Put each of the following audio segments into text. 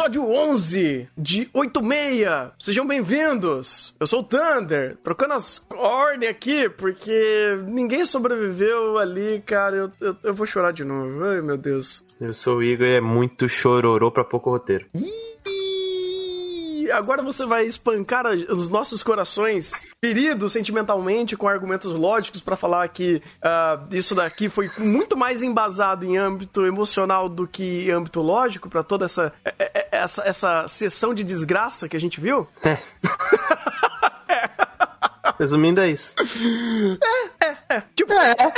Episódio 11 de 86. Sejam bem-vindos. Eu sou o Thunder, trocando as ordens aqui, porque ninguém sobreviveu ali, cara. Eu, eu, eu vou chorar de novo. Ai, meu Deus. Eu sou o Igor e é muito chororô pra pouco roteiro. Ih! Agora você vai espancar os nossos corações feridos sentimentalmente com argumentos lógicos para falar que uh, isso daqui foi muito mais embasado em âmbito emocional do que em âmbito lógico para toda essa, é, é, essa essa sessão de desgraça que a gente viu? É. Resumindo, é isso. É, é, é. Tipo, é. é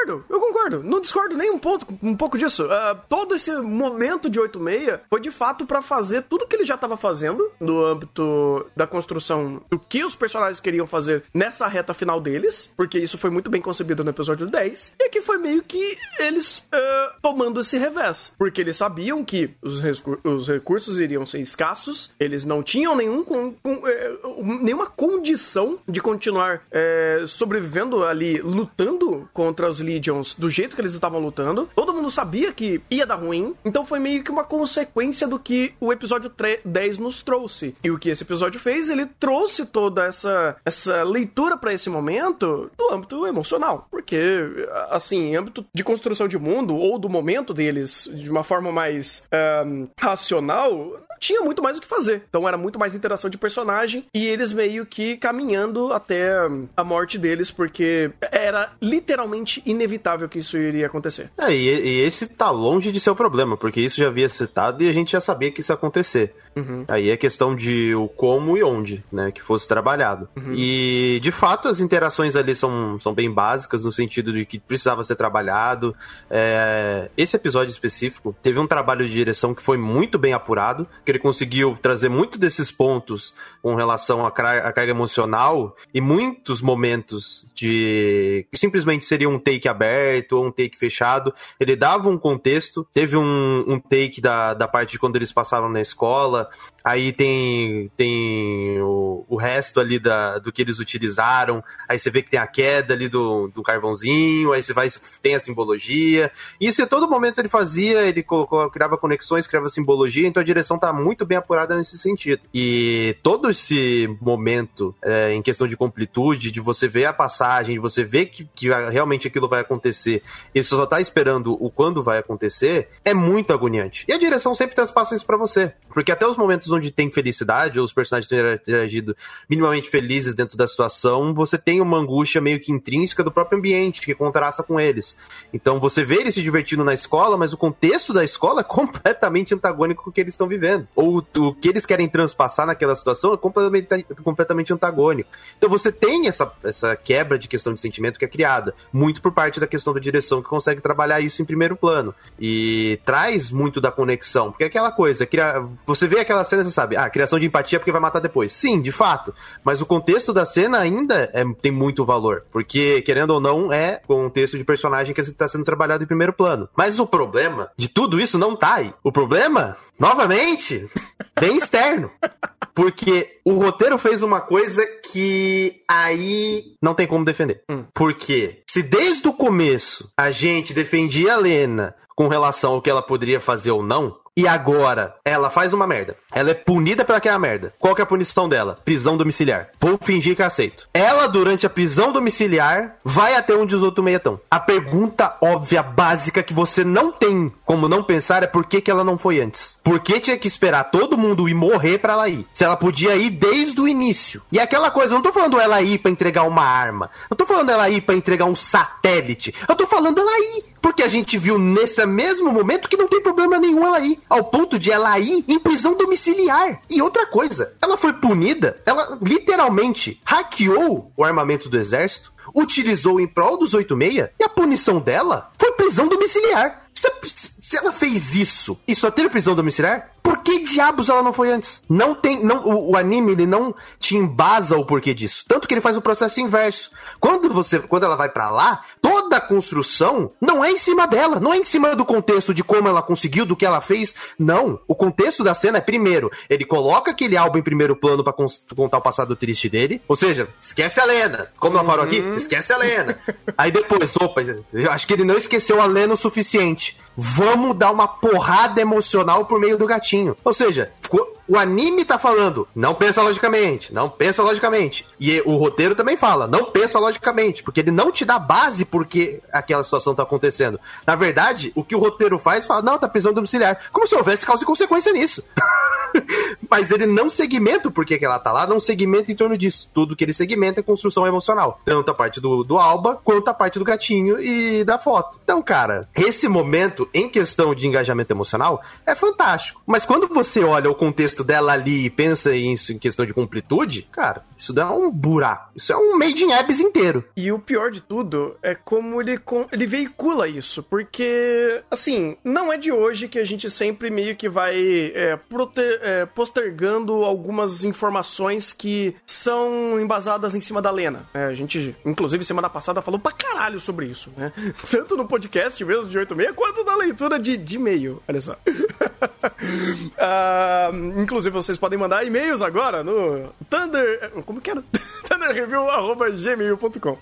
concordo, eu concordo. Não discordo nem um, ponto, um pouco disso. Uh, todo esse momento de 8-6 foi de fato para fazer tudo que ele já estava fazendo no âmbito da construção do que os personagens queriam fazer nessa reta final deles, porque isso foi muito bem concebido no episódio 10, e aqui foi meio que eles uh, tomando esse revés, porque eles sabiam que os, os, recursos iriam ser escassos, eles não tinham nenhum com, com, uh, nenhuma condição de continuar eh, sobrevivendo ali, lutando contra os Legions do jeito que eles estavam lutando. Todo mundo sabia que ia dar ruim. Então foi meio que uma consequência do que o episódio 10 nos trouxe. E o que esse episódio fez, ele trouxe toda essa, essa leitura para esse momento do âmbito emocional. Porque, assim, âmbito de construção de mundo, ou do momento deles, de uma forma mais um, racional, tinha muito mais o que fazer. Então era muito mais interação de personagem e eles meio que caminhando até a morte deles, porque era literalmente inevitável que isso iria acontecer. É, e, e esse tá longe de ser o problema, porque isso já havia citado e a gente já sabia que isso ia acontecer. Uhum. Aí é questão de o como e onde, né, que fosse trabalhado. Uhum. E, de fato, as interações ali são, são bem básicas, no sentido de que precisava ser trabalhado. É, esse episódio específico teve um trabalho de direção que foi muito bem apurado, que ele conseguiu trazer muito desses pontos com relação à, carga emocional e muitos momentos de que simplesmente seria um take aberto ou um take fechado. Ele dava um contexto, teve um, um take da, da parte de quando eles passavam na escola, Aí tem, tem o, o resto ali da, do que eles utilizaram. Aí você vê que tem a queda ali do, do carvãozinho. Aí você vai, tem a simbologia. Isso a todo momento ele fazia, ele colocou, criava conexões, criava simbologia. Então a direção tá muito bem apurada nesse sentido. E todo esse momento é, em questão de completude, de você ver a passagem, de você ver que, que realmente aquilo vai acontecer, e você só tá esperando o quando vai acontecer, é muito agoniante. E a direção sempre transpassa isso para você. Porque até os momentos onde tem felicidade, ou os personagens têm interagido minimamente felizes dentro da situação, você tem uma angústia meio que intrínseca do próprio ambiente, que contrasta com eles. Então você vê eles se divertindo na escola, mas o contexto da escola é completamente antagônico com o que eles estão vivendo. Ou o que eles querem transpassar naquela situação é completamente, completamente antagônico. Então você tem essa, essa quebra de questão de sentimento que é criada, muito por parte da questão da direção, que consegue trabalhar isso em primeiro plano. E traz muito da conexão, porque é aquela coisa, você vê aquela cena você sabe, ah, criação de empatia porque vai matar depois. Sim, de fato. Mas o contexto da cena ainda é, tem muito valor. Porque, querendo ou não, é contexto de personagem que está sendo trabalhado em primeiro plano. Mas o problema de tudo isso não tá aí. O problema, novamente, vem externo. Porque o roteiro fez uma coisa que aí não tem como defender. Hum. Porque se desde o começo a gente defendia a Lena com relação ao que ela poderia fazer ou não, e agora ela faz uma merda. Ela é punida pelaquela merda. Qual que é a punição dela? Prisão domiciliar. Vou fingir que aceito. Ela, durante a prisão domiciliar, vai até onde os outros estão. A pergunta óbvia, básica, que você não tem como não pensar é por que, que ela não foi antes. Por que tinha que esperar todo mundo ir morrer para ela ir? Se ela podia ir desde o início. E aquela coisa, não tô falando ela ir para entregar uma arma. Não tô falando ela ir para entregar um satélite. Eu tô falando ela ir. Porque a gente viu nesse mesmo momento que não tem problema nenhum ela ir ao ponto de ela ir em prisão domiciliar. E outra coisa, ela foi punida, ela literalmente hackeou o armamento do exército, utilizou em prol dos 86 e a punição dela foi prisão domiciliar. Se, se ela fez isso e só teve prisão domiciliar, por que diabos ela não foi antes? Não tem, não, o, o, anime ele não te embasa o porquê disso. Tanto que ele faz o processo inverso. Quando você, quando ela vai para lá, toda a construção não é em cima dela, não é em cima do contexto de como ela conseguiu, do que ela fez. Não, o contexto da cena é primeiro, ele coloca aquele álbum em primeiro plano para contar o passado triste dele. Ou seja, esquece a Lena. Como ela parou aqui? Uhum. Esquece a Lena. Aí depois, opa, eu acho que ele não esqueceu a Lena o suficiente vamos dar uma porrada emocional por meio do gatinho. Ou seja, o anime tá falando, não pensa logicamente, não pensa logicamente. E o roteiro também fala, não pensa logicamente, porque ele não te dá base porque aquela situação tá acontecendo. Na verdade, o que o roteiro faz, fala, não, tá prisão domiciliar. Como se houvesse causa e consequência nisso. Mas ele não segmenta o porquê que ela tá lá, não segmenta em torno disso. Tudo que ele segmenta é construção emocional. Tanto a parte do, do Alba, quanto a parte do gatinho e da foto. Então, cara, esse momento, em questão de engajamento emocional, é fantástico. Mas quando você olha o contexto dela ali e pensa isso em questão de completude, cara, isso dá um buraco. Isso é um made in apps inteiro. E o pior de tudo é como ele, ele veicula isso. Porque, assim, não é de hoje que a gente sempre meio que vai é, é, postergando algumas informações que são embasadas em cima da Lena. É, a gente, inclusive, semana passada falou pra caralho sobre isso, né? Tanto no podcast mesmo de 86, quanto na leitura de, de e-mail. Olha só. uh, inclusive, vocês podem mandar e-mails agora no Thunder. Como que era? thunderreview.gmail.com.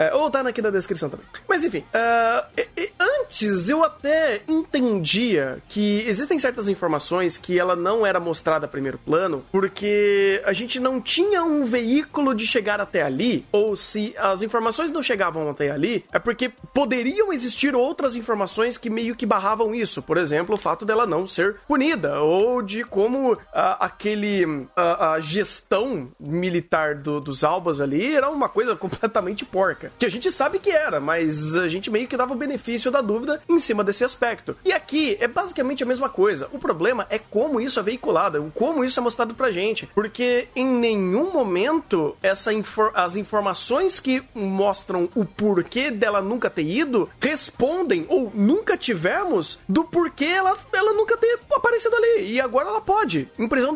É, ou tá aqui na descrição também. Mas enfim, uh, antes eu até entendia que existem certas informações que ela não era mostrada a primeiro plano, porque a gente não tinha um veículo de chegar até ali, ou se as informações não chegavam até ali, é porque poderiam existir outras informações que meio que barravam isso. Por exemplo, o fato dela não ser punida, ou de como aquele uh, a gestão militar do, dos albas ali era uma coisa completamente porca. Que a gente sabe que era, mas a gente meio que dava o benefício da dúvida em cima desse aspecto. E aqui é basicamente a mesma coisa. O problema é como isso é veiculado, como isso é mostrado pra gente. Porque em nenhum momento essa infor as informações que mostram o porquê dela nunca ter ido respondem ou nunca tivemos do porquê ela, ela nunca ter aparecido ali. E agora ela pode, em prisão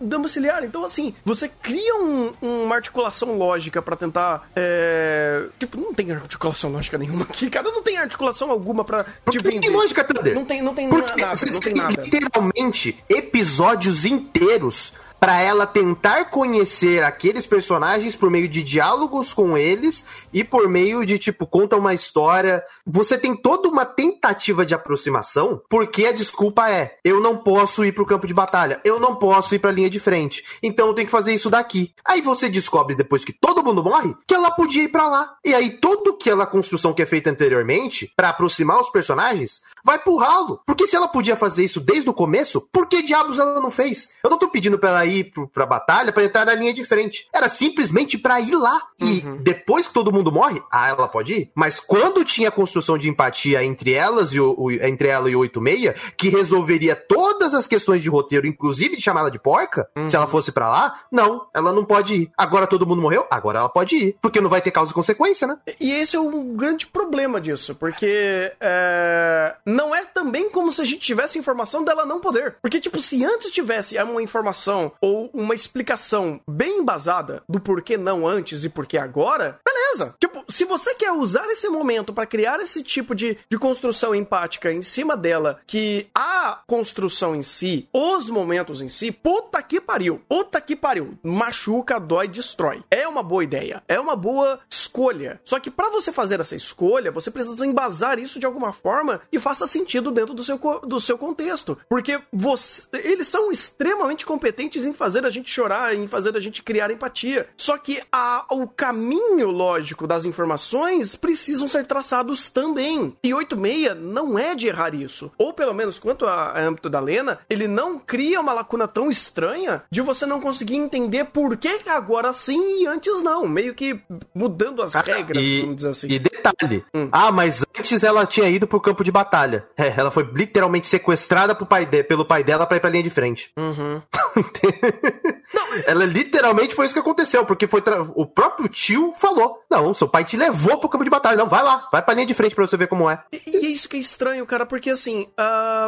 domiciliar. Então, assim, você cria um, uma articulação lógica para tentar é, Tipo, não tem articulação lógica nenhuma aqui, cara. Não tem articulação alguma pra. Porque tipo, não tem lógica, Thunder. Não tem, não tem Porque nada. Não tem nada. Literalmente, episódios inteiros para ela tentar conhecer aqueles personagens por meio de diálogos com eles e por meio de tipo conta uma história. Você tem toda uma tentativa de aproximação, porque a desculpa é: eu não posso ir pro campo de batalha, eu não posso ir pra linha de frente. Então eu tenho que fazer isso daqui. Aí você descobre depois que todo mundo morre que ela podia ir para lá. E aí todo aquela construção que é feita anteriormente para aproximar os personagens vai pro ralo. Porque se ela podia fazer isso desde o começo, por que diabos ela não fez? Eu não tô pedindo pra ela ir pro, pra batalha para entrar na linha de frente. Era simplesmente para ir lá. E uhum. depois que todo mundo morre, ah, ela pode ir. Mas quando tinha construção de empatia entre elas e o, o entre ela e o 86, que resolveria todas as questões de roteiro, inclusive de chamar ela de porca, uhum. se ela fosse para lá, não, ela não pode ir. Agora todo mundo morreu? Agora ela pode ir. Porque não vai ter causa e consequência, né? E esse é um grande problema disso, porque é, não é também como se a gente tivesse informação dela não poder. Porque, tipo, se antes tivesse uma informação ou uma explicação bem embasada do porquê não antes e porquê agora, beleza. Tipo, se você quer usar esse momento para criar esse tipo de, de construção empática em cima dela, que a construção em si, os momentos em si, puta que pariu. Puta que pariu. Machuca, dói, destrói. É uma boa ideia. É uma boa escolha. Só que para você fazer essa escolha, você precisa embasar isso de alguma forma que faça sentido dentro do seu, do seu contexto. Porque você, eles são extremamente competentes em fazer a gente chorar, em fazer a gente criar empatia. Só que a, o caminho lógico das informações precisam ser traçados também. E 86 não é de errar isso. Ou pelo menos quanto a, a âmbito da Lena, ele não cria uma lacuna tão estranha de você não conseguir entender por que agora sim e antes não. Meio que mudando as ah, regras, e, vamos dizer assim. E detalhe: hum. ah, mas antes ela tinha ido pro campo de batalha. É, ela foi literalmente sequestrada pai de, pelo pai dela pra ir pra linha de frente. Uhum. Não, ela literalmente foi isso que aconteceu, porque foi o próprio tio falou: Não, seu pai te levou pro campo de batalha. Não, vai lá, vai pra linha de frente pra você ver como é. E, e é isso que é estranho, cara, porque assim,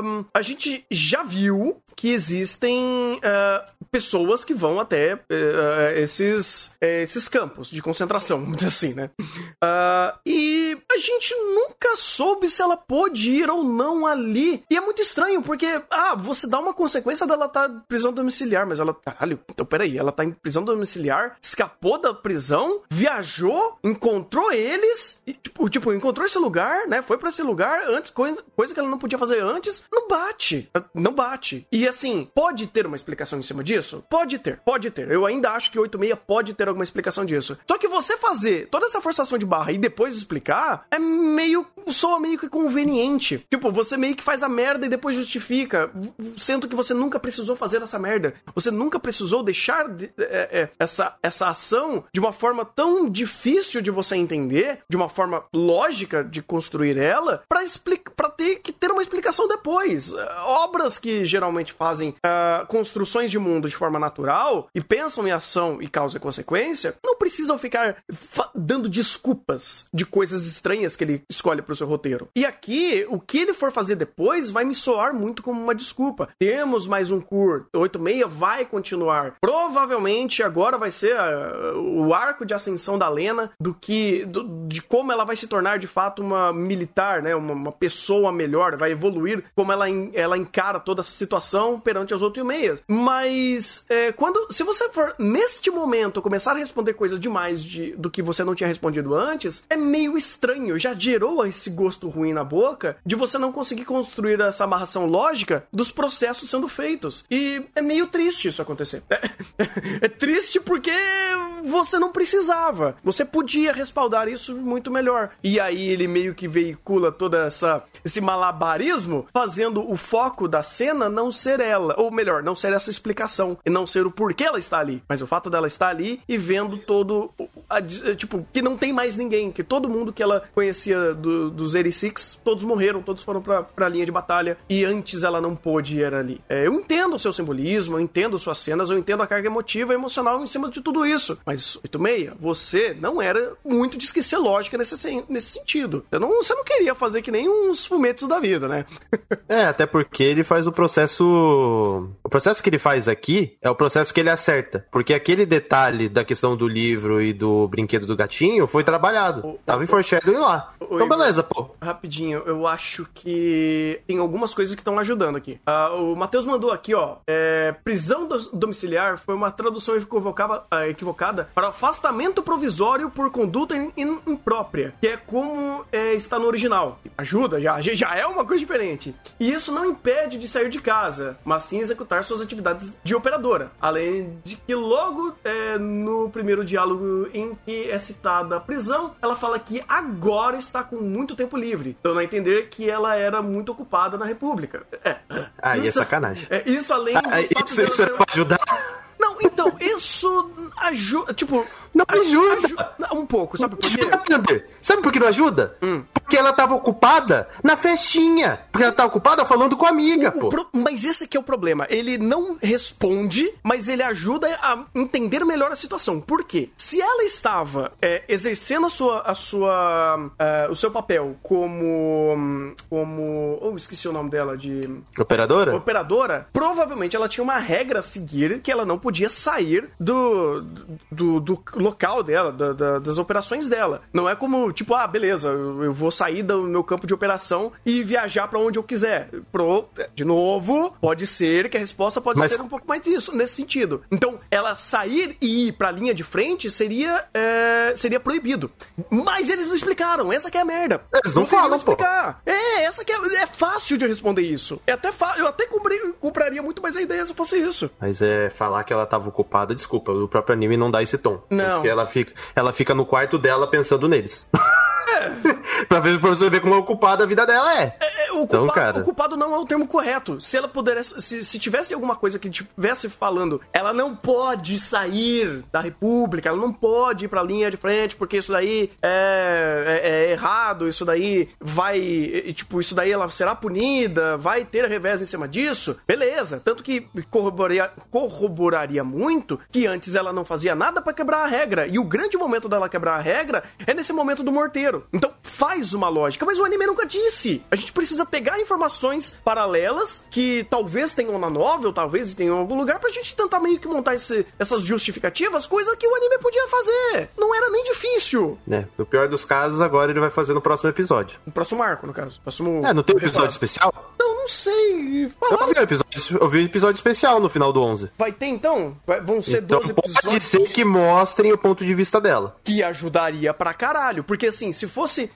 um, a gente já viu que existem uh, pessoas que vão até uh, esses, uh, esses campos de concentração, assim, né? e a gente nunca soube se ela pôde ir ou não ali. E é muito estranho, porque, ah, você dá uma consequência dela estar tá em prisão domiciliar, mas ela, caralho, então peraí, ela tá em prisão domiciliar, escapou da prisão, viajou, encontrou eles, e, tipo, tipo, encontrou esse lugar, né? Foi para esse lugar antes, coisa, coisa que ela não podia fazer antes, não bate. Não bate. E assim, pode ter uma explicação em cima disso? Pode ter, pode ter. Eu ainda acho que 86 pode ter alguma explicação disso. Só que você fazer toda essa forçação de barra e depois explicar é meio. soa meio que conveniente. Tipo, você meio que faz a merda e depois justifica. Sendo que você nunca precisou fazer essa merda. Você nunca precisou deixar de, é, é, essa, essa ação de uma forma tão difícil de você entender, de uma forma lógica de construir ela, pra, explica, pra ter que ter uma explicação depois. Obras que geralmente fazem uh, construções de mundo de forma natural e pensam em ação e causa e consequência, não precisam ficar dando desculpas de coisas estranhas que ele escolhe pro seu roteiro. E aqui, o que ele for fazer depois vai me soar muito como uma desculpa. Temos mais um cur, 86 vai continuar. Provavelmente agora vai ser uh, o arco de ascensão da Lena do que do, de como ela vai se tornar de fato uma militar, né, uma, uma pessoa melhor, vai evoluir como ela, ela encara toda essa situação perante as 8 e meias. Mas é, quando se você for neste momento começar a responder coisas demais de, do que você não tinha respondido antes, é meio estranho, já gerou esse gosto ruim na boca de você não conseguir construir essa amarração lógica dos processos sendo feitos. E é meio triste isso acontecer. É, é triste porque você não precisava. Você podia respaldar isso muito melhor. E aí ele meio que veicula toda essa esse malabarismo fazendo o foco da cena não ser ela, ou melhor, não ser essa explicação e não ser o porquê ela está ali, mas o fato dela estar ali e vendo todo tipo que não tem mais ninguém, que todo mundo que ela conhecia do, dos 86, todos morreram, todos foram pra, pra linha de batalha e antes ela não pôde ir ali. É, eu entendo o seu simbolismo, eu entendo suas cenas, eu entendo a carga emotiva e emocional em cima de tudo isso, mas 86, você não era muito de esquecer lógica nesse, nesse sentido. Você não, você não queria fazer que nem uns fumetos da vida, né? é, até porque ele faz o processo o processo que ele faz aqui é o processo que ele acerta. Porque aquele detalhe da questão do livro e do brinquedo do gatinho foi trabalhado. O, Tava o, em foreshadowing lá. O, então, beleza, pô. Rapidinho, eu acho que tem algumas coisas que estão ajudando aqui. Uh, o Matheus mandou aqui, ó. É, prisão do, domiciliar foi uma tradução equivocada, uh, equivocada para afastamento provisório por conduta imprópria, que é como é, está no original. Ajuda, já, já é uma coisa diferente. E isso não impede de sair de casa mas sim executar suas atividades de operadora. Além de que logo é, no primeiro diálogo em que é citada a prisão, ela fala que agora está com muito tempo livre, dando a entender que ela era muito ocupada na República. É. Aí é isso, é sacanagem. É, isso além do ah, isso, isso é pra ajudar? Não, então, isso ajuda. Tipo, não ajuda. ajuda. Um pouco, sabe por quê? Sabe por que não ajuda? Hum. Porque ela tava ocupada na festinha. Porque ela tava ocupada falando com a amiga, o, pô. O pro... Mas esse aqui é o problema. Ele não responde, mas ele ajuda a entender melhor a situação. Por quê? Se ela estava é, exercendo a sua, a sua, uh, o seu papel como, como, oh, esqueci o nome dela de operadora. Operadora. Provavelmente ela tinha uma regra a seguir que ela não podia sair do, do, do local dela, da, da, das operações dela. Não é como, tipo, ah, beleza, eu vou sair do meu campo de operação e viajar para onde eu quiser. Pro, de novo, pode ser que a resposta pode Mas... ser um pouco mais disso, nesse sentido. Então, ela sair e ir pra linha de frente seria, é, seria proibido. Mas eles não explicaram, essa que é a merda. Eles não, não falam, explicar. Pô. É, essa que é, é fácil de responder isso. É até eu até compraria muito mais a ideia se fosse isso. Mas é falar que ela tava ocupada, desculpa, o próprio anime não dá esse tom. Não. Porque ela fica, ela fica no quarto dela pensando neles. pra, ver, pra você ver como ocupada a vida dela é. é, é o, então, culpado, cara... o culpado não é o termo correto. Se ela pudesse. Se, se tivesse alguma coisa que tivesse falando, ela não pode sair da República, ela não pode ir pra linha de frente, porque isso daí é, é, é errado, isso daí vai. Tipo, isso daí ela será punida, vai ter revés em cima disso. Beleza. Tanto que corroboraria, corroboraria muito que antes ela não fazia nada para quebrar a regra. E o grande momento dela quebrar a regra é nesse momento do morteiro. Então faz uma lógica, mas o anime nunca disse. A gente precisa pegar informações paralelas que talvez tenham na novel, talvez tenham em algum lugar, pra gente tentar meio que montar esse, essas justificativas, coisa que o anime podia fazer. Não era nem difícil. É, no pior dos casos, agora ele vai fazer no próximo episódio. No próximo arco, no caso. Próximo... É, não tem episódio especial? Não, não sei. Eu vi, episódio, eu vi episódio especial no final do 11. Vai ter então? Vai, vão ser então, 12 episódios. Pode ser que mostrem o ponto de vista dela. Que ajudaria pra caralho. Porque assim, se fosse.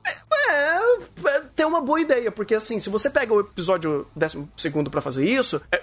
É, é, tem uma boa ideia. Porque assim, se você pega o episódio 12 para fazer isso, é,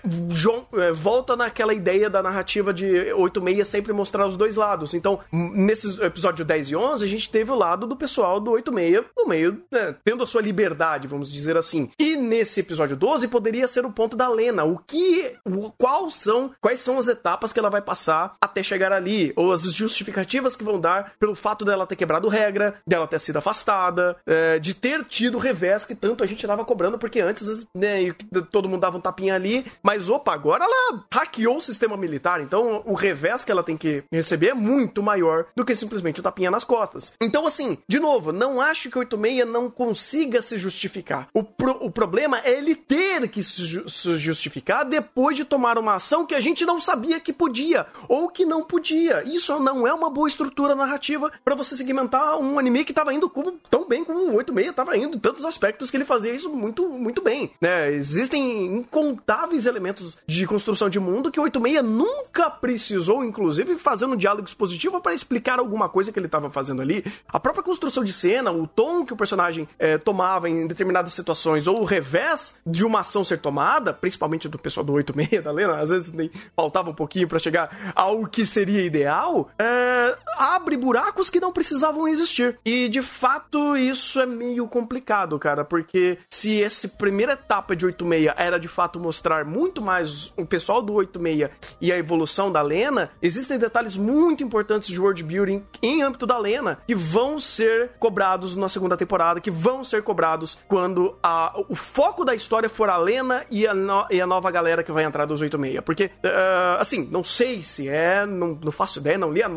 é, volta naquela ideia da narrativa de 86 sempre mostrar os dois lados. Então, nesses episódio 10 e 11, a gente teve o lado do pessoal do 86 no meio, né, tendo a sua liberdade, vamos dizer assim. E nesse episódio 12 poderia ser o ponto da Lena. O que. O, qual são. Quais são as etapas que ela vai passar até chegar ali? Ou as justificativas que vão dar pelo fato dela ter quebrado regra, dela ter sido afastada, é, de ter tido o revés que tanto a gente tava cobrando, porque antes, né, todo mundo dava um tapinha ali, mas opa, agora ela hackeou o sistema militar, então o revés que ela tem que receber é muito maior do que simplesmente o tapinha nas costas. Então, assim, de novo, não acho que o 86 não consiga se justificar. O, pro, o problema é ele ter que se, se justificar depois de tomar uma ação que a gente não sabia que podia ou que não podia. Isso não é uma boa estrutura narrativa para você segmentar um anime que tava indo como, tão bem como o 86 tava indo tantos aspectos que ele fazia isso muito, muito bem, né? Existem incontáveis elementos de construção de mundo que o 86 nunca precisou, inclusive, fazer um diálogo expositivo para explicar alguma coisa que ele estava fazendo ali. A própria construção de cena, o tom que o personagem é, tomava em determinadas situações, ou o revés de uma ação ser tomada, principalmente do pessoal do 86 da Lena, às vezes nem faltava um pouquinho para chegar ao que seria ideal, é, abre buracos que não precisavam existir. E de fato, isso é meio complicado, cara, porque se essa primeira etapa de 86 era de fato mostrar muito mais o pessoal do 86 e a evolução da Lena, existem detalhes muito importantes de world building em âmbito da Lena que vão ser cobrados na segunda temporada, que vão ser cobrados quando a, o foco da história for a Lena e a, no, e a nova galera que vai entrar dos 86. Porque, uh, assim, não sei se é, não, não faço ideia, não li a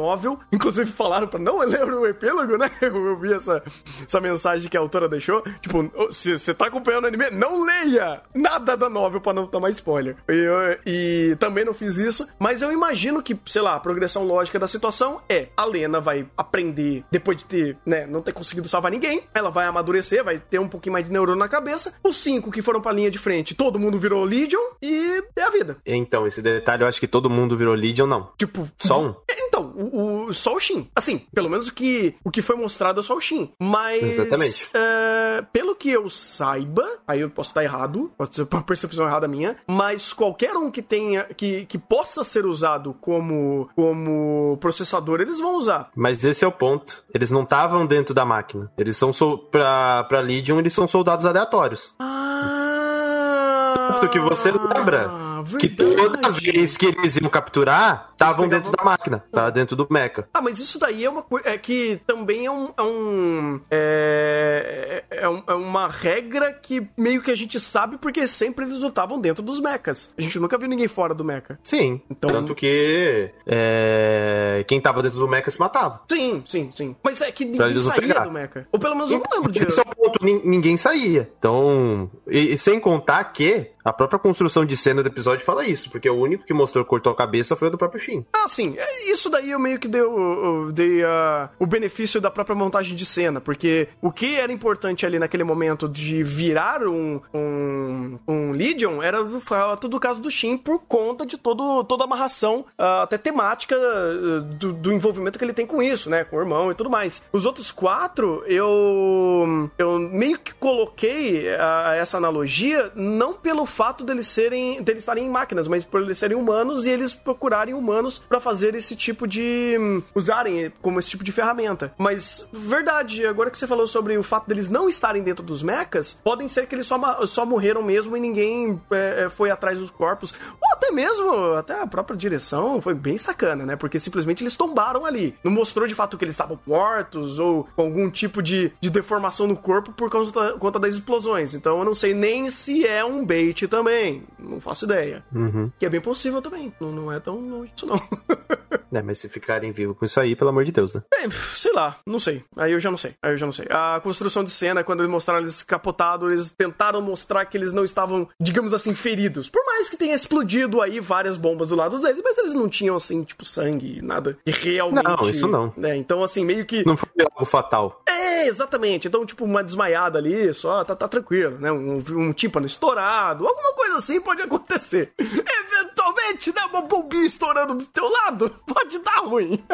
Inclusive falaram pra não ler o epílogo, né? Eu, vi essa, essa mensagem que a autora deixou. Tipo, se você tá acompanhando o anime, não leia nada da novel pra não tomar spoiler. E, eu, e também não fiz isso, mas eu imagino que, sei lá, a progressão lógica da situação é a Lena vai aprender depois de ter, né, não ter conseguido salvar ninguém, ela vai amadurecer, vai ter um pouquinho mais de neurônio na cabeça. Os cinco que foram pra linha de frente, todo mundo virou Legion e é a vida. Então, esse detalhe eu acho que todo mundo virou Legion, não. Tipo, só um. Então, o, o, só o Shin. Assim, pelo menos o que, o que foi mostrado é só o Shin. Mas. Exatamente. É, pelo que eu saiba, aí eu posso estar errado, pode ser uma percepção errada minha, mas qualquer um que tenha. que, que possa ser usado como, como processador, eles vão usar. Mas esse é o ponto. Eles não estavam dentro da máquina. Eles são. So pra, pra Legion, eles são soldados aleatórios. Ah! Tanto que você lembra verdade. Que toda vez que eles iam capturar, estavam dentro da máquina, tá dentro do mecha. Ah, mas isso daí é uma coisa. É que também é um. É, um é, é, um, é, uma regra que meio que a gente sabe porque sempre eles lutavam dentro dos mechas. A gente nunca viu ninguém fora do mecha. Sim. Então... Tanto que é, quem tava dentro do mecha se matava. Sim, sim, sim. Mas é que ninguém saía do mecha. Ou pelo menos eu não lembro disso. Esse é o ponto, ninguém saía. Então, e, e sem contar que a própria construção de cena do episódio fala isso, porque o único que mostrou que cortou a cabeça foi o do próprio Shin. Ah, sim. É, isso daí eu meio que dei, eu dei uh, o benefício da própria montagem de cena, porque o que era importante ali naquele momento de virar um, um, um Legion era do fato do caso do Shin por conta de todo, toda a amarração, uh, até temática uh, do, do, envolvimento que ele tem com isso, né? Com o irmão e tudo mais. Os outros quatro, eu, eu meio que coloquei essa analogia não pelo fato deles serem deles estarem em máquinas, mas por eles serem humanos e eles procurarem humanos para fazer esse tipo de hum, usarem como esse tipo de ferramenta. Mas verdade, agora que você falou sobre o fato deles não estarem dentro dos mechas, podem ser que eles só, só morreram mesmo e ninguém é, foi atrás dos corpos. Ou até mesmo, até a própria direção foi bem sacana, né? Porque simplesmente eles tombaram ali. Não mostrou de fato que eles estavam mortos ou com algum tipo de, de deformação no corpo por da, conta das explosões. Então eu não sei nem se é um bait também. Não faço ideia. Uhum. Que é bem possível também. Não, não é tão longe isso, não. É, mas se ficarem vivos com isso aí, pelo amor de Deus, né? É, sei lá, não sei. Aí eu já não sei. Aí eu já não sei. A construção de cena, quando eles mostraram eles capotados, eles tentaram mostrar que eles não estavam, digamos assim, feridos. Por mais que tenha explodido aí várias bombas do lado deles, mas eles não tinham, assim, tipo, sangue, nada. E realmente. Não, isso não. É, então, assim, meio que. Não foi algo fatal. É, exatamente. Então, tipo, uma desmaiada ali, só tá, tá tranquilo, né? Um, um tímpano estourado, alguma coisa assim pode acontecer. Eventualmente, né? Uma bombinha estourando do teu lado pode dar ruim.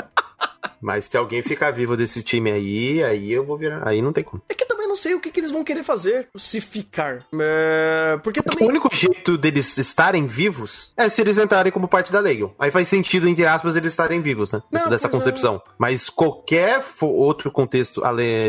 Mas se alguém ficar vivo desse time aí, aí eu vou virar. Aí não tem como. É que também não sei o que, que eles vão querer fazer se ficar. É... Porque também. O único jeito deles estarem vivos é se eles entrarem como parte da Legion. Aí faz sentido, entre aspas, eles estarem vivos, né? Dentro Não, dessa é. concepção. Mas qualquer outro contexto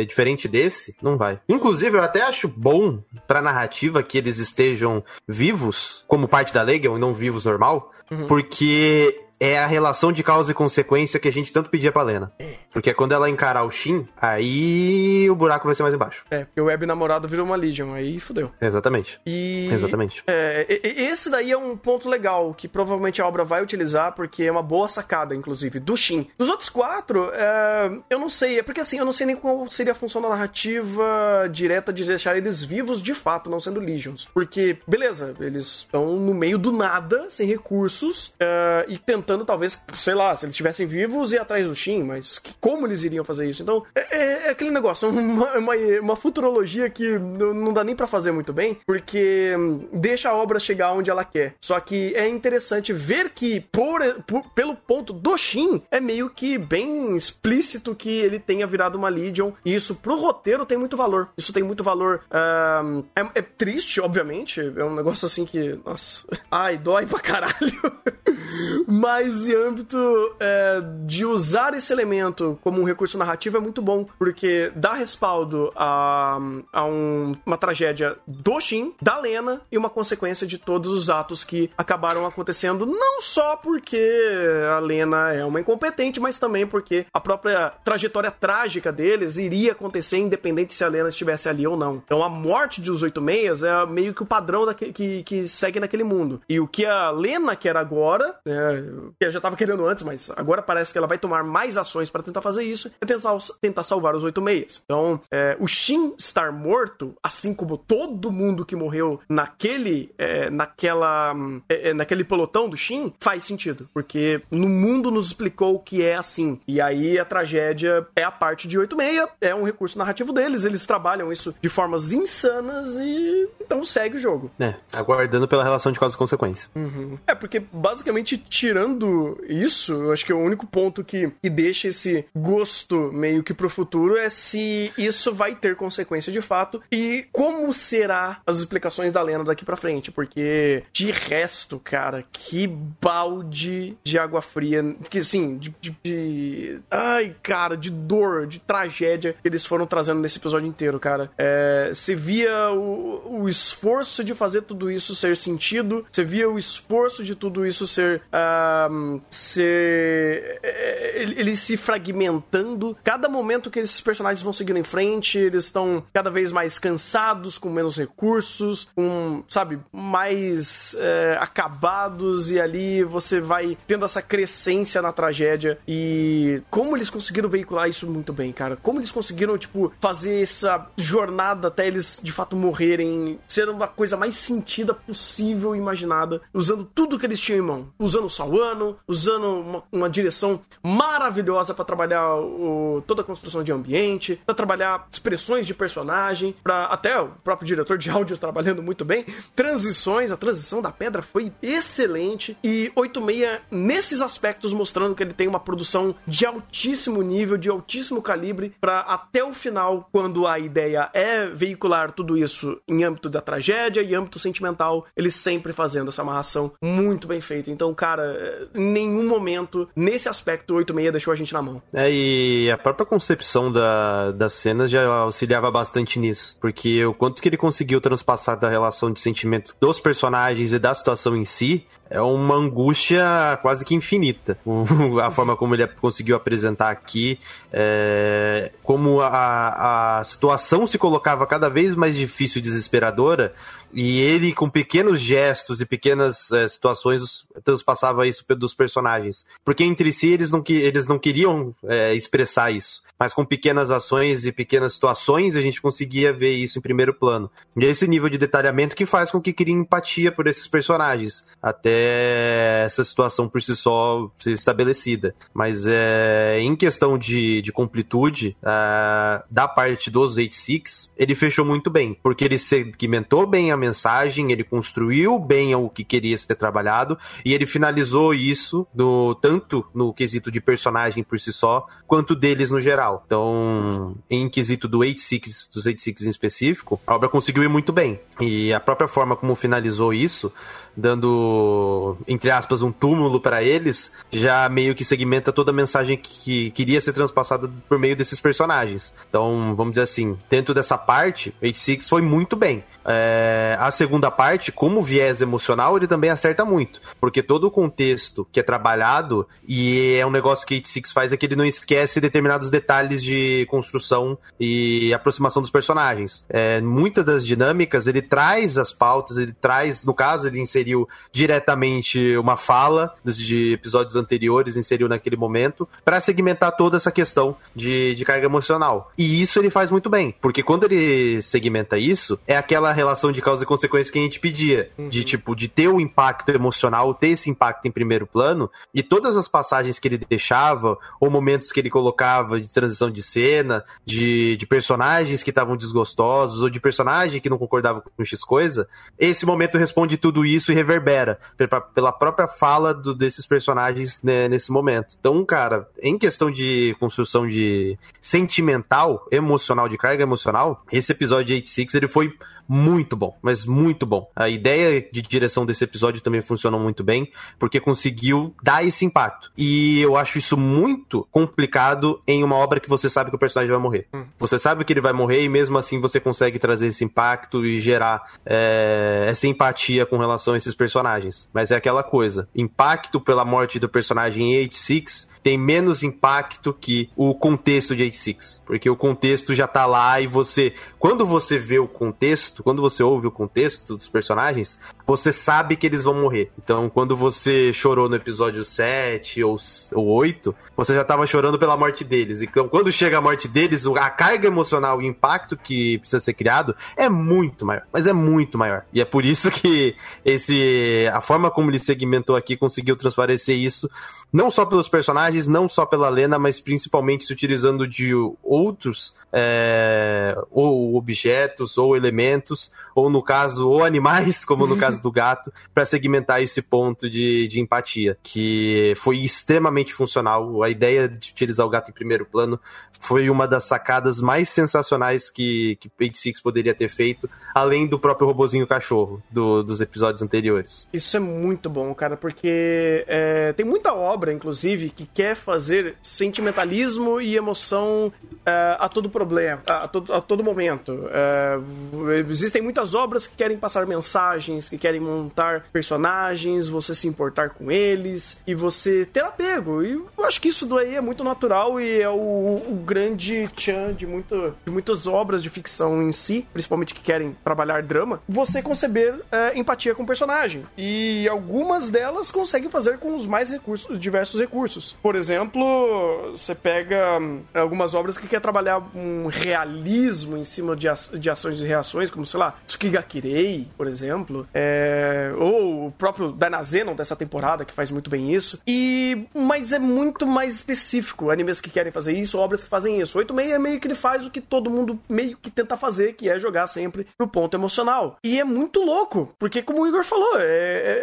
diferente desse, não vai. Inclusive, eu até acho bom pra narrativa que eles estejam vivos, como parte da Legion, e não vivos normal, Uhum. porque. É a relação de causa e consequência que a gente tanto pedia pra Lena. É. Porque quando ela encarar o Shin, aí o buraco vai ser mais embaixo. É, porque o web namorado virou uma Legion, aí fudeu. Exatamente. E. Exatamente. É, esse daí é um ponto legal que provavelmente a obra vai utilizar, porque é uma boa sacada, inclusive, do Shin. Dos outros quatro, é, eu não sei, é porque assim, eu não sei nem qual seria a função da narrativa direta de deixar eles vivos de fato, não sendo Legions. Porque, beleza, eles estão no meio do nada, sem recursos, é, e tentando, talvez, sei lá, se eles estivessem vivos, ir atrás do Shin, mas que- como eles iriam fazer isso? Então, é, é- é aquele negócio, uma, uma, uma futurologia que não dá nem pra fazer muito bem, porque hum, deixa a obra chegar onde ela quer. Só que é interessante ver que, por, por- pelo ponto do Shin, é meio que bem explícito que ele tenha virado uma Legion, e isso pro roteiro tem muito valor. Isso tem muito valor. ahn, é, é triste, obviamente, é um negócio assim que, nossa, ai, dói pra caralho. Mas em âmbito é, de usar esse elemento como um recurso narrativo é muito bom, porque dá respaldo a, a um- uma tragédia do Shin, da Lena e uma consequência de todos os atos que acabaram acontecendo, não só porque a Lena é uma incompetente, mas também porque a própria trajetória trágica deles iria acontecer independente se a Lena estivesse ali ou não. Então a morte dos oito meias é meio que o padrão que, que segue naquele mundo. E o que a Lena quer agora, né, que eu já tava querendo antes, mas agora parece que ela vai tomar mais ações para tentar fazer isso, é tentar, tentar salvar os oito meias. Então, é, o Shin estar morto, assim como todo mundo que morreu naquele, é, naquela, é, é, naquele pelotão do Shin, faz sentido, porque no mundo nos explicou que é assim. E aí a tragédia é a parte de 86, é um recurso narrativo deles, eles trabalham isso de formas insanas e então segue o jogo. É, aguardando pela relação de causa e consequência. É, porque basicamente tirando isso, eu acho que o único ponto que, que deixa esse gosto meio que pro futuro é se isso vai ter consequência de fato e como será as explicações da Lena daqui pra frente, porque de resto, cara, que balde de água fria, que assim, de, de- de- ai, cara, de dor, de tragédia que eles foram trazendo nesse episódio inteiro, cara. É, você via o, o esforço de fazer tudo isso ser sentido, você via o esforço de tudo isso ser. Ahm, ser. é, ele, ele se fragmentando. Cada momento que esses personagens vão seguindo em frente, eles estão cada vez mais cansados, com menos recursos, com, sabe, mais é, acabados, e ali você vai tendo essa crescência na tragédia. E como eles conseguiram veicular isso muito bem, cara. Como eles conseguiram, tipo, fazer essa jornada até eles de fato morrerem, ser uma coisa mais sentida possível imaginada, usando tudo que eles tinham em mão. Usando o Sawano, usando uma, uma direção maravilhosa pra trabalhar o- toda a construção de ambiente, pra trabalhar expressões de personagem, para até o próprio diretor de áudio trabalhando muito bem. Transições, a transição da pedra foi excelente e 86 nesses aspectos mostrando que ele tem uma produção de altíssimo nível, de altíssimo calibre para até o final, quando a ideia é veicular tudo isso em âmbito da tragédia e âmbito sentimental, ele sempre fazendo essa amarração muito bem feita. Então, cara, nenhum momento nesse aspecto o 86 deixou a gente na mão. É, e a própria concepção da, das cenas já auxiliava bastante nisso. Porque o quanto que ele conseguiu transpassar da relação de sentimento dos personagens e da situação em si é uma angústia quase que infinita. A forma como ele conseguiu apresentar aqui, é, como a, a situação se colocava cada vez mais difícil e desesperadora. E ele, com pequenos gestos e pequenas é, situações, transpassava isso dos personagens. Porque entre si eles não, eles não queriam é, expressar isso. Mas com pequenas ações e pequenas situações a gente conseguia ver isso em primeiro plano. E esse nível de detalhamento que faz com que crie empatia por esses personagens. Até essa situação por si só ser estabelecida. Mas é, em questão de, de completude, uh, da parte dos 86, ele fechou muito bem. Porque ele segmentou bem a mensagem, ele construiu bem o que queria ser trabalhado e ele finalizou isso no, tanto no quesito de personagem por si só, quanto deles no geral. Então, em quesito do 86, dos 86 em específico, a obra conseguiu ir muito bem. E a própria forma como finalizou isso dando, entre aspas, um túmulo para eles, já meio que segmenta toda a mensagem que, que, queria ser transpassada por meio desses personagens. Então, vamos dizer assim, dentro dessa parte, 86 foi muito bem. É, a segunda parte, como viés emocional, ele também acerta muito, porque todo o contexto que é trabalhado, e é um negócio que 86 faz, é que ele não esquece determinados detalhes de construção e aproximação dos personagens. É, muitas das dinâmicas, ele traz as pautas, ele traz, no caso, ele inseriu inseriu diretamente uma fala de episódios anteriores, inseriu naquele momento, para segmentar toda essa questão de, de carga emocional. E isso ele faz muito bem, porque quando ele segmenta isso, é aquela relação de causa e consequência que a gente pedia, uhum. de tipo, de ter o impacto emocional, ter esse impacto em primeiro plano, e todas as passagens que ele deixava, ou momentos que ele colocava de transição de cena, de, de personagens que estavam desgostosos, ou de personagem que não concordava com X coisa, esse momento responde tudo isso reverbera pela própria fala do, desses personagens né, nesse momento. Então, cara, em questão de construção de sentimental, emocional, de carga emocional, esse episódio de 86 ele foi muito bom, mas muito bom. A ideia de direção desse episódio também funcionou muito bem, porque conseguiu dar esse impacto. E eu acho isso muito complicado em uma obra que você sabe que o personagem vai morrer. Hum. Você sabe que ele vai morrer e mesmo assim você consegue trazer esse impacto e gerar é, essa empatia com relação a esses personagens. Mas é aquela coisa: impacto pela morte do personagem em 86 tem menos impacto que o contexto de 86. Porque o contexto já tá lá e você. Quando você vê o contexto, quando você ouve o contexto dos personagens, você sabe que eles vão morrer. Então, quando você chorou no episódio 7 ou, ou 8, você já tava chorando pela morte deles. Então, quando chega a morte deles, a carga emocional e o impacto que precisa ser criado é muito maior. Mas é muito maior. E é por isso que esse. A forma como ele segmentou aqui conseguiu transparecer isso não só pelos personagens, não só pela Lena, mas principalmente se utilizando de outros é, ou objetos ou elementos, ou no caso, ou animais, como no caso do gato, para segmentar esse ponto de, de empatia, que foi extremamente funcional. A ideia de utilizar o gato em primeiro plano foi uma das sacadas mais sensacionais que, que Page Six poderia ter feito, além do próprio robozinho cachorro do, dos episódios anteriores. Isso é muito bom, cara, porque é, tem muita obra obra, inclusive, que quer fazer sentimentalismo e emoção uh, a todo problema, a todo, a todo momento. Uh, existem muitas obras que querem passar mensagens, que querem montar personagens, você se importar com eles e você ter apego. E eu acho que isso daí é muito natural e é o, o grande tchan de, muito, de muitas obras de ficção em si, principalmente que querem trabalhar drama, você conceber uh, empatia com o personagem. E algumas delas conseguem fazer com os mais recursos, diversos recursos. Por exemplo, você pega hum, algumas obras que quer trabalhar um realismo em cima de, de ações e reações, como, sei lá, Tsukigakirei, por exemplo, é, ou o próprio Dainazenon dessa temporada, que faz muito bem isso. E mas é muito mais específico, animes que querem fazer isso, obras que fazem isso. 86 é meio que ele faz o que todo mundo meio que tenta fazer, que é jogar sempre pro ponto emocional. E é muito louco, porque como o Igor falou, é,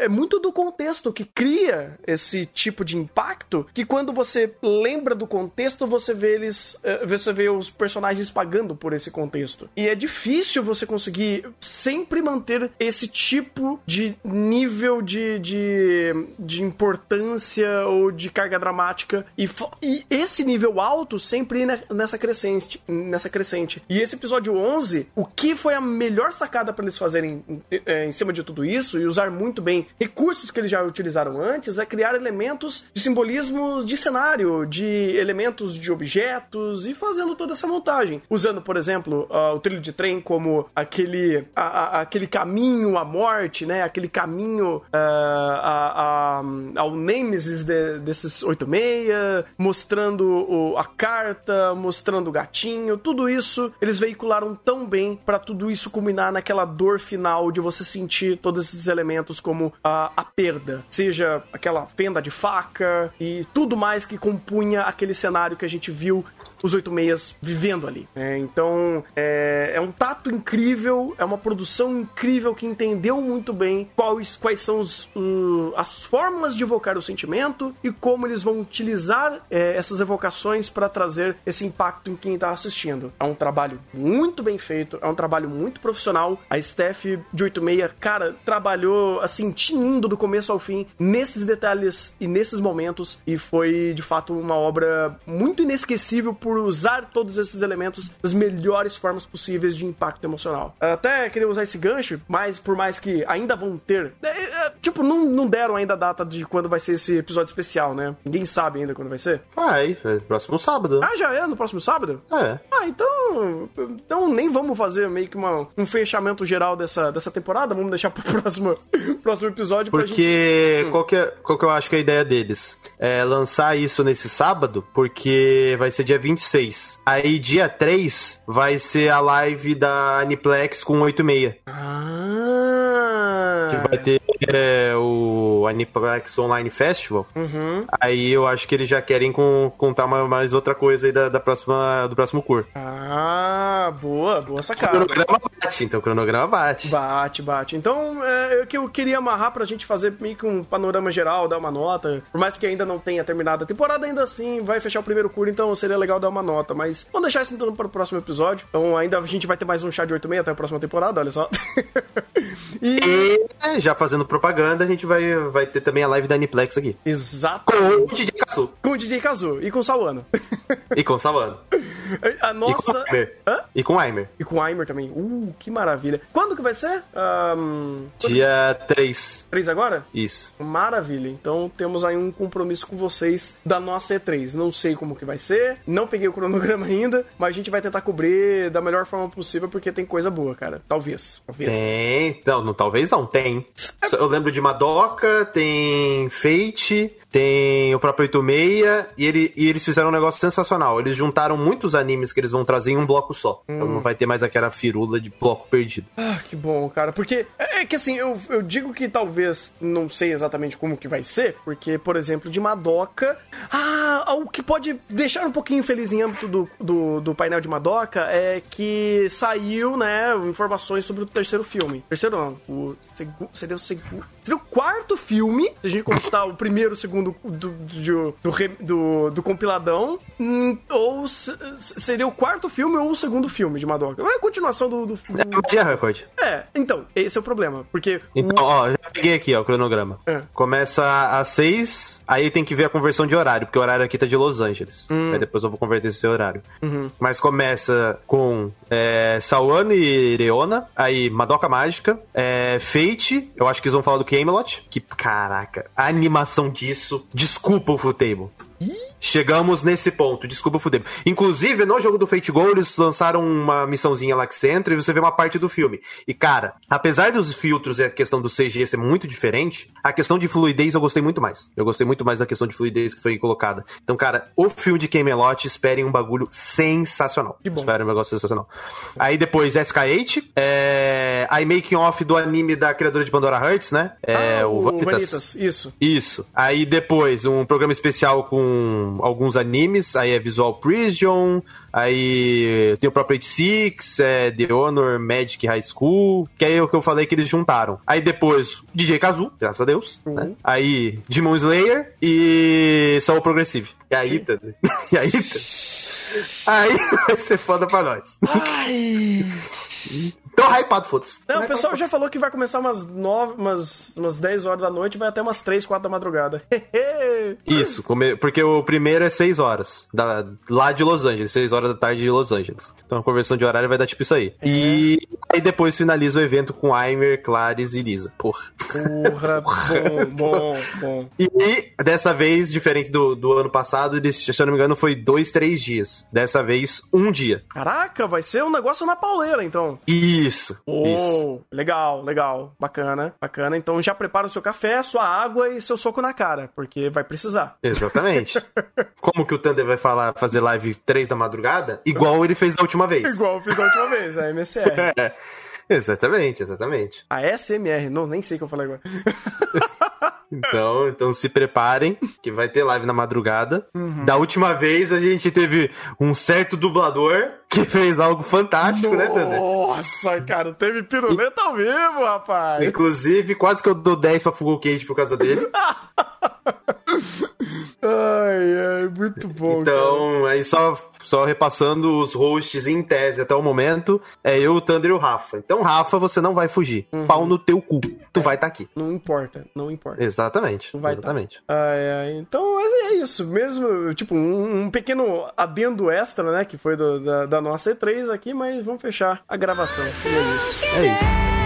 é, é muito do contexto que cria esse tipo de impacto que quando você lembra do contexto, você vê eles. Eh, você vê os personagens pagando por esse contexto. E é difícil você conseguir sempre manter esse tipo de nível de, de, de importância ou de carga dramática. E, e esse nível alto sempre nessa crescente, nessa crescente. E esse episódio 11, o que foi a melhor sacada para eles fazerem é, em cima de tudo isso e usar muito bem recursos que eles já utilizaram antes é criar elementos de simbolismos de cenário, de elementos de objetos e fazendo toda essa montagem. Usando, por exemplo, uh, o trilho de trem como aquele, a, a, aquele caminho à morte, né? Aquele caminho uh, a, ao Nemesis de, desses 86, mostrando o, a carta, mostrando o gatinho, tudo isso eles veicularam tão bem para tudo isso culminar naquela dor final de você sentir todos esses elementos como a, a perda, seja aquela fenda de faca e tudo mais que compunha aquele cenário que a gente viu os 86 vivendo ali. É, então, é, é, um tato incrível, é uma produção incrível que entendeu muito bem quais, quais são os, uh, as fórmulas de evocar o sentimento e como eles vão utilizar é, essas evocações para trazer esse impacto em quem está assistindo. É um trabalho muito bem feito, é um trabalho muito profissional. A Steph de 86, cara, trabalhou assim, tinindo do começo ao fim nesses detalhes e nesses momentos e foi de fato uma obra muito inesquecível por por usar todos esses elementos das melhores formas possíveis de impacto emocional. Até queria usar esse gancho, mas por mais que ainda vão ter. É, é, tipo, não, não deram ainda a data de quando vai ser esse episódio especial, né? Ninguém sabe ainda quando vai ser. Vai, é próximo sábado. Ah, já é? No próximo sábado? É. Ah, então. Então nem vamos fazer meio que uma, um fechamento geral dessa, dessa temporada. Vamos deixar pro próximo, próximo episódio. Porque gente... qual, que é, qual que eu acho que é a ideia deles? É lançar isso nesse sábado, porque vai ser dia 20 26. Aí, dia 3, vai ser a live da Aniplex com 86. Ah! Que vai ter é, o Aniplex Online Festival. Uhum. Aí eu acho que eles já querem com, contar mais outra coisa aí da, da próxima, do próximo curso. Ah, boa, boa sacada. O cronograma bate, então o cronograma bate. Bate, bate. Então, é, o que eu queria amarrar pra gente fazer meio que um panorama geral, dar uma nota. Por mais que ainda não tenha terminado a temporada, ainda assim vai fechar o primeiro curso, então seria legal dar uma nota. Mas vamos deixar isso então para o próximo episódio. Então ainda a gente vai ter mais um chá de 8 e meia até a próxima temporada, olha só. e... é, já fazendo propaganda, a gente vai, vai ter também a live da Aniplex aqui. Exato. Com o DJ Kazu. Com o DJ Kazu e com o Sawano. e com o Sawano. A nossa. E com o Aimer. E com o Aimer também. Uh, que maravilha. Quando que vai ser? Um... Dia 3. 3 agora? Isso. Maravilha. Então temos aí um compromisso com vocês da nossa E3. Não sei como que vai ser, não peguei o cronograma ainda, mas a gente vai tentar cobrir da melhor forma possível porque tem coisa boa, cara. Talvez. talvez. Tem. Não, não, talvez não. Tem. É... Eu lembro de Madoka, tem Fate, tem o próprio 86 e, ele, e eles fizeram um negócio sensacional. Eles juntaram muitos animes que eles vão trazer em um bloco só. Então hum. Então não vai ter mais aquela firula de bloco perdido. Ah, que bom, cara. Porque é, é que assim, eu, eu digo que talvez não sei exatamente como que vai ser, porque, por exemplo, de Madoka. Ah, o que pode deixar um pouquinho feliz em âmbito do, do, do painel de Madoka é que saiu, né, informações sobre o terceiro filme. Terceiro não, o, seria o segundo. Seria o quarto filme, se a gente contar o primeiro, o segundo do, do, do, do, compiladão, hum, ou seria o quarto filme ou o segundo filme de Madoka. É a continuação do. do, do... É Record. É, então, esse é o problema. Porque. Então, o... ó, já peguei aqui, ó, o cronograma. É. Começa às seis, aí tem que ver a conversão de horário, porque o horário aqui tá de Los Angeles. Hum. Aí depois eu vou converter esse horário. Uhum. Mas começa com é, Sawano e Leona, aí Madoka Mágica, é, Fate, eu acho que eles vão falar do Camelot, que, caraca, a animação disso, desculpa o Futable. Chegamos nesse ponto, desculpa o fudebo. Inclusive, no jogo do Fate Go, eles lançaram uma missãozinha lá que você entra e você vê uma parte do filme. E, cara, apesar dos filtros e a questão do CG ser muito diferente, a questão de fluidez eu gostei muito mais. Eu gostei muito mais da questão de fluidez que foi colocada. Então, cara, o filme de Camelot, esperem um bagulho sensacional. Que bom. Esperem um negócio sensacional. Aí depois SK8, é... aí making off do anime da criadora de Pandora Hearts, né? É, ah, o, o Vanitas. Vanitas. Isso. Isso. Aí depois um programa especial com alguns animes, aí é Visual Prison, aí tem o próprio 86, é The Honor Magic High School, que é o que eu falei que eles juntaram. Aí depois DJ Kazu, graças a Deus, uhum. né? Aí Demon Slayer e Soul Progressive. E aí, tá? E aí, tá? Aí vai ser foda pra nós. Ai. Tô hypado, foda-se. Não, o pessoal já falou que vai começar umas, nove, umas, umas 10 horas da noite e vai até umas 3, 4 da madrugada. Isso, porque o primeiro é 6 horas. Da, lá de Los Angeles, 6 horas da tarde de Los Angeles. Então a conversão de horário vai dar tipo isso aí. É. E aí depois finaliza o evento com Aimer, Clares e Lisa. Porra. Porra, bom, bom, bom. E dessa vez, diferente do, do ano passado, eles, se eu não me engano, foi 2, 3 dias. Dessa vez, um dia. Caraca, vai ser um negócio na pauleira, então. Isso. Oh, isso. legal, legal. Bacana, bacana. Então já prepara o seu café, sua água e seu soco na cara, porque vai precisar. Exatamente. Como que o Thunder vai falar, fazer live 3 da madrugada? Igual ele fez da última vez. Igual fez da última vez, a MSR. é. Exatamente, exatamente. A SMR, não, nem sei o que eu falei agora. Então, então se preparem, que vai ter live na madrugada. Uhum. Da última vez a gente teve um certo dublador que fez algo fantástico, Nossa, né, Thunder? Nossa, cara, teve piruleta ao vivo, rapaz. Inclusive, quase que eu dou 10 pra Fugal Cage por causa dele. ai, ai, muito bom. Então, cara. aí só só repassando os hosts em tese até o momento, é eu, o Thunder e o Rafa. Então, Rafa, você não vai fugir. Uhum. Pau no teu cu. Tu é, vai estar tá aqui. Não importa, não importa. Exatamente. Não vai tá. exatamente. Tá. Ai, ai. Então, é isso. Mesmo, tipo, um, um pequeno adendo extra, né? Que foi do, da, da nossa E3 aqui, mas vamos fechar a gravação. E é isso. É isso.